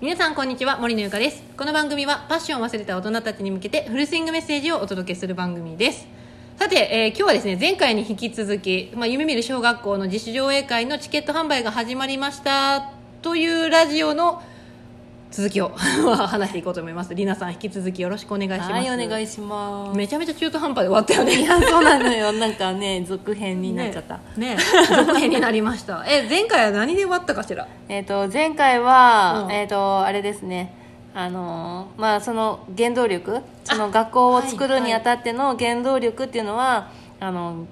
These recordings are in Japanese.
皆さんこんにちは森のゆかです。この番組はパッションを忘れた大人たちに向けてフルスイングメッセージをお届けする番組です。さて、えー今日はですね前回に引き続き、まあ、夢見る小学校の自主上映会のチケット販売が始まりましたというラジオの続きを 話していこうと思います。りなさん引き続きよろしくお願いします。はいお願いします。めちゃめちゃ中途半端で終わったよね。いやそうなのよ。なんかね 続編になっちゃった、ねね続編になりました。え前回は何で終わったかしら？えっ、と前回は、うん。えっ、とあれですね。あのーまあその原動力その学校を作るにあたっての原動力っていうのは、あの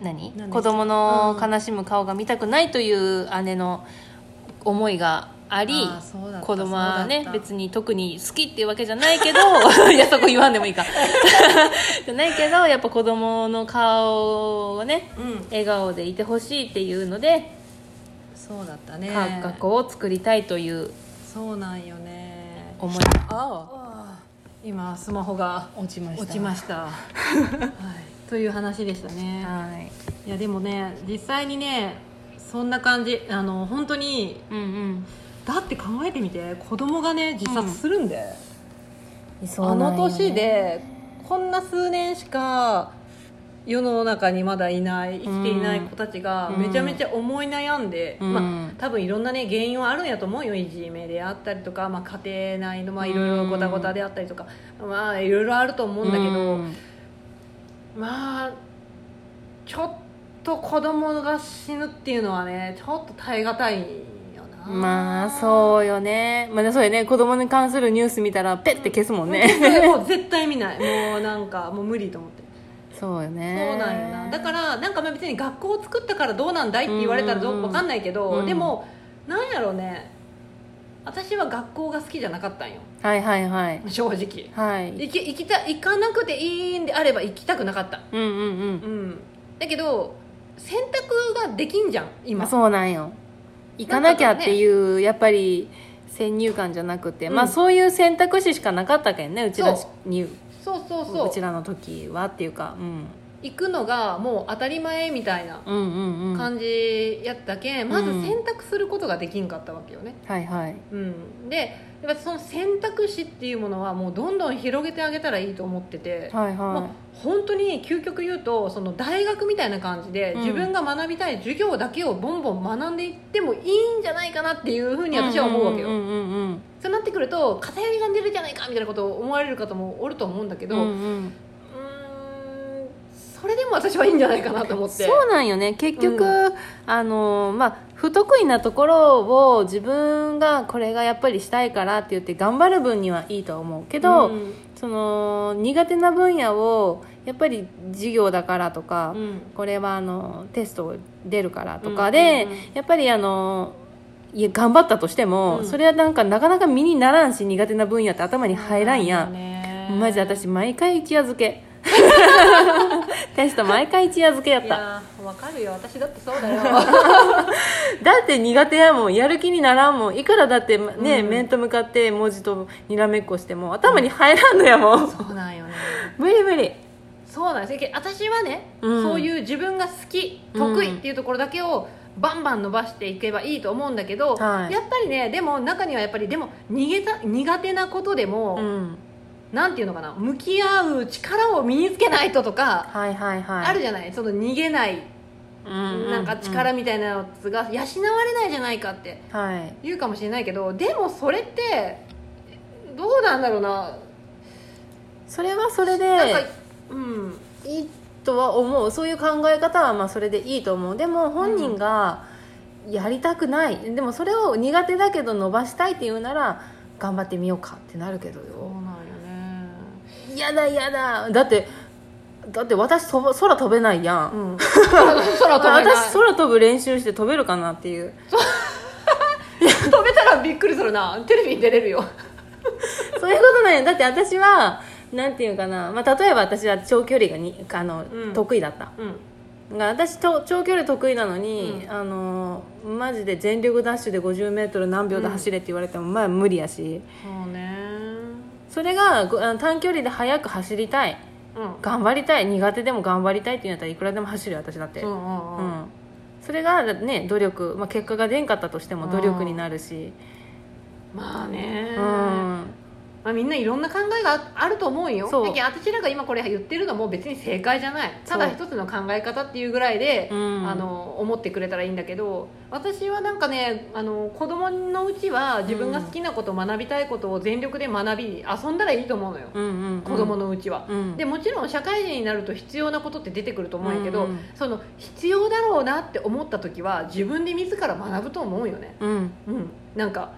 何？何ですか？子供の悲しむ顔が見たくないという姉の思いがあり子供はね別に特に好きっていうわけじゃないけど いやそこ言わんでもいいか。じゃないけどやっぱ子供の顔をねうん。笑顔でいてほしいっていうので、そうだったね。か学校を作りたいというそうなんよね。思い。あ。今スマホが落ちました。落ちました、はい、という話でしたね、はい。いやでもね実際にねそんな感じあの本当にうんうんだって考えてみて。子供がね自殺するんで、そうあのなんよね。年でこんな数年しか世の中にまだいない生きていない子たちがうん。めちゃめちゃ思い悩んで、うん。まあ、多分いろんな、ね、原因はあるんやと思うよ。いじめであったりとか、まあ、家庭内のまあいろいろごたごたであったりとか、まあいろいろあると思うんだけど、うん。まあちょっと子供が死ぬっていうのはねちょっと耐え難いまあそうよね。まあそうよね。子供に関するニュース見たらペッて消すもんね。もう絶対見ない。もうなんかもう無理と思って。そうよね。そうなんよな。だからなんかまあ別に学校を作ったからどうなんだいって言われたらどうんうんうん。うわかんないけど、うん。でもなんやろうね。私は学校が好きじゃなかったんよ。はいはいはい。正直。はい。行き行きた行かなくていいんであれば行きたくなかった。うんうんうん。うん。だけど選択ができんじゃん今。そうなんよ行かなきゃっていう、やっぱり先入観じゃなくて、うん。まあそういう選択肢しかなかったけんねうちらそにそうそうそう。うちらの時はっていうか、うん、行くのがもう当たり前みたいなうんうんうん。感じやったけん、まずうん選択することができんかったわけよね、はいはい。うん、でやっぱその選択肢っていうものはもうどんどん広げてあげたらいいと思ってて、はいもうは本当に究極言うとその大学みたいな感じで、うん。自分が学びたい授業だけをボンボン学んでいってもいいんじゃないかなっていうふういに私は思うわけよ、うんうんうん。そうなってくると偏りが出るじゃないかみたいなことを思われる方もおると思うんだけど、うんうんそれでも私はいいんじゃないかなと思って。そうなんよね。結局、うあのまあ不得意なところを自分がこれがやっぱりしたいからって言って頑張る分にはいいとは思うけど、うん。その苦手な分野をやっぱり授業だからとか、うん。これはあのテスト出るからとかで、うんうんうん。やっぱりあのいや頑張ったとしても、うん。それはなんかなかなか身にならんし苦手な分野って頭に入らんやんよね。マジで私毎回一夜漬け テスト毎回一夜漬けやった。いやーわかるよ。私だってそうだよ。だって苦手やもん。やる気にならんもん。いくらだってね、うん。面と向かって文字とにらめっこしても頭に入らんのやもん、そうなんよね。無理無理。そうなんです。よ私はね、うん。そういう自分が好き得意っていうところだけをバンバン伸ばしていけばいいと思うんだけど、はい。やっぱりねでも中にはやっぱりでも逃げた苦手なことでも、うんなんていうのかな？向き合う力を身につけないととか、はいはいはい。あるじゃない？その逃げない、うんうんなんか力みたいなやつが養われないじゃないかってはい。言うかもしれないけどでもそれってどうなんだろうな？それはそれでうん。いいとは思う。そういう考え方はまあそれでいいと思う。でも本人がやりたくない、でもそれを苦手だけど伸ばしたいっていうなら頑張ってみようかってなるけどよ嫌だ嫌だ。だってだって私飛ば空飛べないやん、うん。空 空飛べない。私空飛ぶ練習して飛べるかなっていう。飛べたらびっくりするな。テレビに出れるよ。そういうことなんや。だって私はなんていうかな、まあ、例えば私は長距離がにあの、うん。得意だった。うん。が私と長距離得意なのに、うん。あのマジで全力ダッシュで 50m 何秒で走れって言われても、まあ無理やし。そうねそれが短距離で速く走りたい。うん。頑張りたい。苦手でも頑張りたいって言うんやったらいくらでも走るよ私だって、うんうんうん。うん。それがね努力、まあ、結果が出んかったとしても努力になるし、まあね、うんまあ、みんないろんな考えがあると思うよ。私らが今これ言ってるのも別に正解じゃない。ただ一つの考え方っていうぐらいで、うん。あの思ってくれたらいいんだけど私はなんかねあの子供のうちは自分が好きなこと学びたいことを全力で学び遊んだらいいと思うのよ、うんうんうん。子供のうちは。うん。でもちろん社会人になると必要なことって出てくると思うんやけど、うんうん。その必要だろうなって思った時は自分で自ら学ぶと思うよね。うん。うん、なんか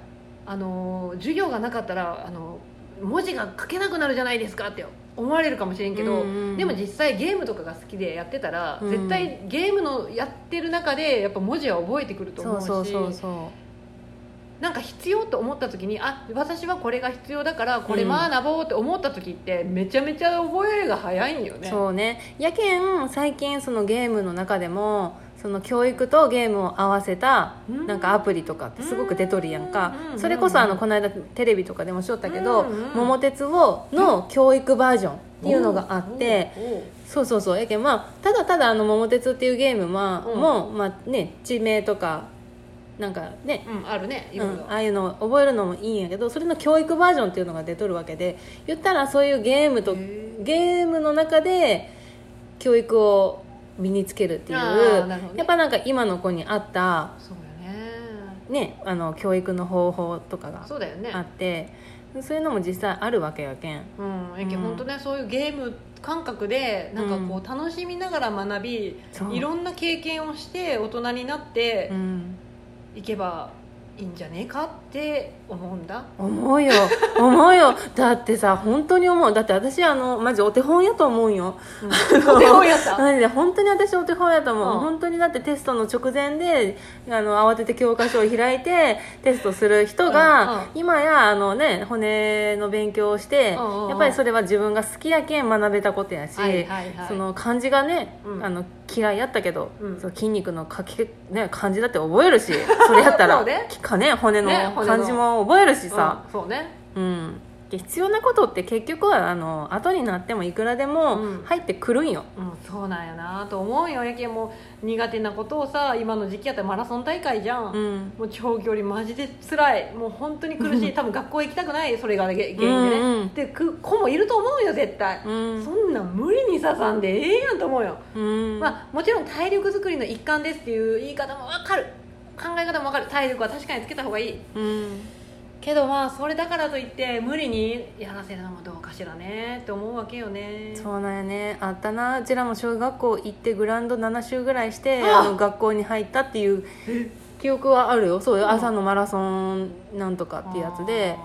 あのー授業がなかったらあの文字が書けなくなるじゃないですかって思われるかもしれんけど、うんうんでも実際ゲームとかが好きでやってたら、うん。絶対ゲームのやってる中でやっぱ文字は覚えてくると思そううしそうそうそなんか必要と思った時にあ私はこれが必要だからこれ学ぼうって思った時ってめちゃめちゃ覚えが早いんようね。そうね。やけん最近そのゲームの中でもその教育とゲームを合わせたうん。なんかアプリとかってすごく出とるやんか。うんそれこそあのこの間テレビとかでもしよったけどうんうん「桃鉄を」の教育バージョンっていうのがあってそうそうそう。やけんまあただただあの「桃鉄」っていうゲームもうまあね地名とかなんかねうんあるねうん、ああいうのを覚えるのもいいんやけどそれの教育バージョンっていうのが出とるわけで言ったらそういうゲームとゲームの中で教育を身につけるっていう。ね。やっぱなんか今の子に合った、ね。ね、あの教育の方法とかがそうだよね。あってそういうのも実際あるわけやけん。うん、やけうん。本当ねそういうゲーム感覚でなんかこう楽しみながら学び、そう。いろんな経験をして大人になってうん。いけばいいんじゃねえかって思うんだ。思うよ。思うよ。だってさ本当に思う。だって私あのマジお手本やと思うん。よお手本やった？マジで本当に私お手本やと思う、うん。本当にだってテストの直前であの慌てて教科書を開いてテストする人が、うんうん。今やあの、ね、骨の勉強をして、うんうんうん。やっぱりそれは自分が好きやけん学べたことやし、はいはいはい。その漢字がね、うん。あの嫌いやったけど、うん。その筋肉の書き、ね、漢字だって覚えるしそれやったら。ね。かね骨のね骨の。漢字も覚えるしさ、うんそうね。うんで必要なことって結局はあの後になってもいくらでもうん。入ってくるんよ、うん、そうなんやなと思うよ。やけんもう苦手なことをさ今の時期やったらマラソン大会じゃん、うん。もう長距離マジで辛い。もう本当に苦しい。多分学校行きたくない。それが原因でね、うんうんでく子もいると思うよ絶対、うん。そんなん無理に刺さんでええやんと思うよ、うん。まあ、もちろん体力作りの一環ですっていう言い方も分かる。考え方も分かる。体力は確かにつけた方がいい。うんけどまあそれだからといって無理にやらせるのもどうかしらねって思うわけよね。そうなんやね。あったな。うちらも小学校行ってグラウンド7周ぐらいしてあ。あの学校に入ったっていう記憶はあるよ。そうよ。うん朝のマラソンなんとかっていうやつで。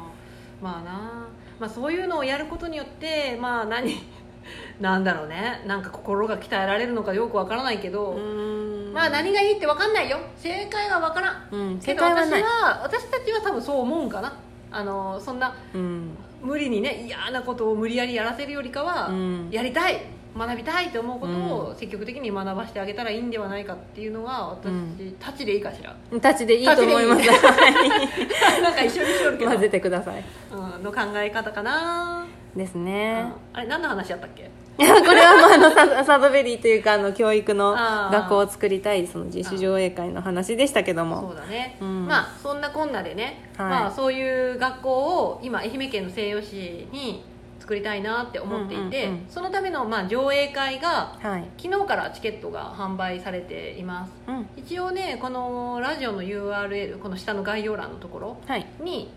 まあな、まあ、そういうのをやることによってまあ何 なんだろうね。なんか心が鍛えられるのかよくわからないけど、うんまあ何がいいってわかんないよ。正解はわからん。うん。けど私正解はない。は私たちは多分そう思うんかなあのそんなうん。無理にね嫌なことを無理やりやらせるよりかは、うん。やりたい。学びたいと思うことを積極的に学ばせてあげたらいいんではないかっていうのが私うん。たちでいいかしら。たちでいいと思います。なんか一緒にしよるけど、混ぜてください。うん、の考え方かな、ですうん。ねあれ何の話やったっけ？これはまああのササードベリーというかあの教育の学校を作りたいその自主上映会の話でしたけどそもうだね、うん。まあそんなこんなでね、はい。まあ、そういう学校を今愛媛県の西予市に作りたいなって思っていて、うんうんうんそのためのまあ上映会がはい。昨日からチケットが販売されています。うん。一応ねこのラジオの URL この下の概要欄のところはい。に、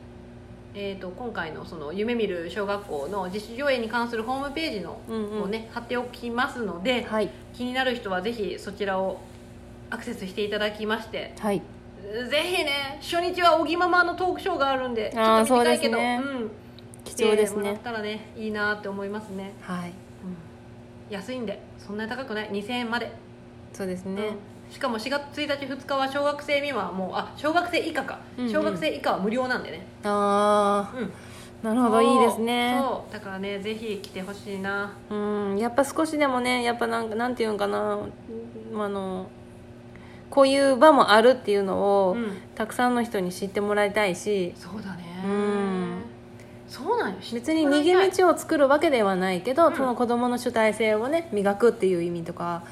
えー、と今回のその夢見る小学校の自主上映に関するホームページのうんうん。をね、貼っておきますので、はい。気になる人はぜひそちらをアクセスしていただきましてはい。ぜひね初日は小木ママのトークショーがあるんでちょっと見たいけどそうね。うん、貴重です来てもらっねたらねいいなって思いますね、はい。うん、安いんでそんなに高くない。2000円まで、そうですね、うんしかも4月1日2日は小学生未満はもうあ小学生以下か、うんうん。小学生以下は無料なんでね。あうん。あなるほどいいですね。そうだからねぜひ来てほしいな。うん。やっぱ少しでもねやっぱなんかなんていうのかな。うんあのこういう場もあるっていうのを、うん。たくさんの人に知ってもらいたいし。そうだね。うんそうなんよ。別に逃げ道を作るわけではないけど、うん。その子供の主体性をね磨くっていう意味とか、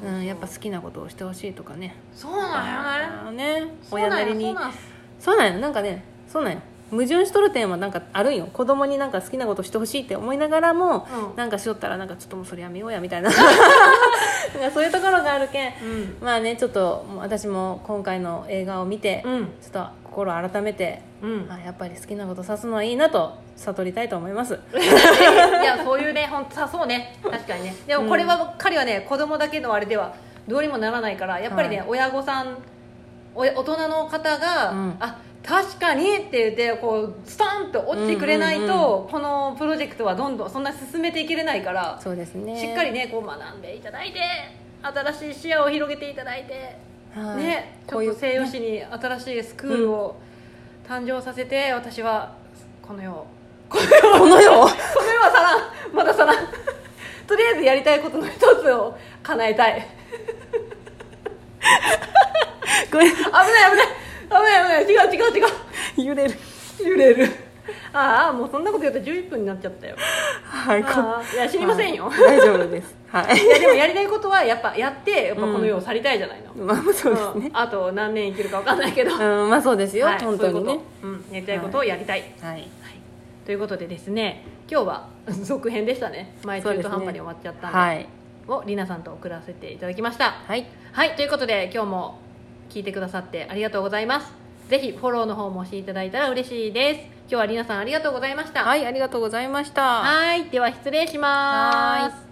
そうん、やっぱ好きなことをしてほしいとかね。そうなんよね。ね。親なりに。そうなんす。そうなんよ。なんかねそうなんよ矛盾しとる点はなんかあるんよ。子供になんか好きなことしてほしいって思いながらも、うん。なんかしとったらなんかちょっともうそれやめようやみたいな。なんかそういうところがあるけん、うん。まあねちょっと私も今回の映画を見て、うん。ちょっと心を改めて、うん。あやっぱり好きなことさすのはいいなと悟りたいと思います。いやそういうね本当さそうね。確かにね。でもこれは、彼はね子供だけのあれではどうにもならないからやっぱりね、はい。親御さんお大人の方が、うん。あ確かにって言ってこうスタンと落ちてくれないと、うんうんこのプロジェクトはどんどんそんな進めていけれないから、そうですね。しっかりねこう学んでいただいて新しい視野を広げていただいて、はい。ねちこういうょっと西洋史に新しいスクールを誕生させて、私はこの世を。この世を？この世はさらん。まださらん。とりあえずやりたいことの一つを叶えたい。ごめん。危ない危ない危ない危ない違う違う違う。揺れる。揺れる。ああもうそんなこと言うと11分になっちゃったよ。はいこああいや知りませんよ、はい。大丈夫です。はい。い、やでもやりたいことはやっぱやってやっぱこの世を去りたいじゃないの、まあそうですうん。ね、あと何年生きるか分かんないけど、うん、まあそうですよ、はい。本当にういうこと。うん、やりたいことをやりたい、はい。ということでですね今日は 続編でしたね。前そうですね。中途半端に終わっちゃったんで。はい。をりなさんと送らせていただきました。はい。はい。ということで今日も聞いてくださってありがとうございます。ぜひフォローの方もしていただいたら嬉しいです。今日はりなさんありがとうございました。はいありがとうございました。はいでは失礼します